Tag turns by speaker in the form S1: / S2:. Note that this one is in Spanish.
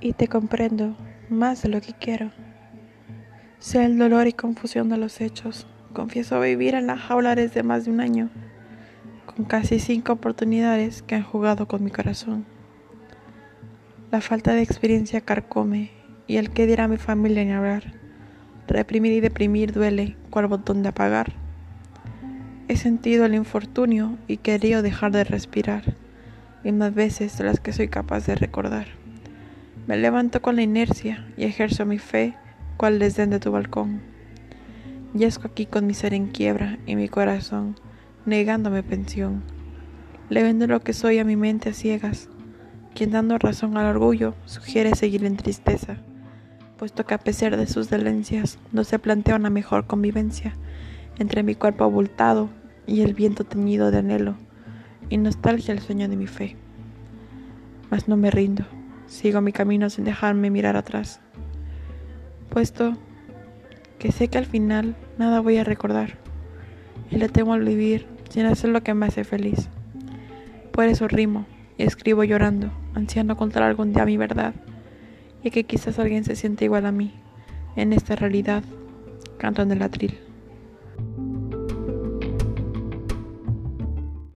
S1: y te comprendo más de lo que quiero. Sé el dolor y confusión de los hechos. Confieso vivir en la jaula desde más de un año, con casi cinco oportunidades que han jugado con mi corazón. La falta de experiencia carcome y el que dirá mi familia ni hablar. Reprimir y deprimir duele, cual botón de apagar. He sentido el infortunio y querido dejar de respirar, y más veces de las que soy capaz de recordar. Me levanto con la inercia y ejerzo mi fe, cual desdén de tu balcón. Yesco aquí con mi ser en quiebra y mi corazón, negándome pensión. Le vendo lo que soy a mi mente a ciegas, quien dando razón al orgullo sugiere seguir en tristeza, puesto que a pesar de sus dolencias no se plantea una mejor convivencia entre mi cuerpo abultado y el viento teñido de anhelo y nostalgia el sueño de mi fe. Mas no me rindo, sigo mi camino sin dejarme mirar atrás, puesto que sé que al final nada voy a recordar y le temo al vivir sin hacer lo que me hace feliz. Por eso rimo y escribo llorando, ansiando contar algún día mi verdad y que quizás alguien se siente igual a mí en esta realidad, canto en el atril.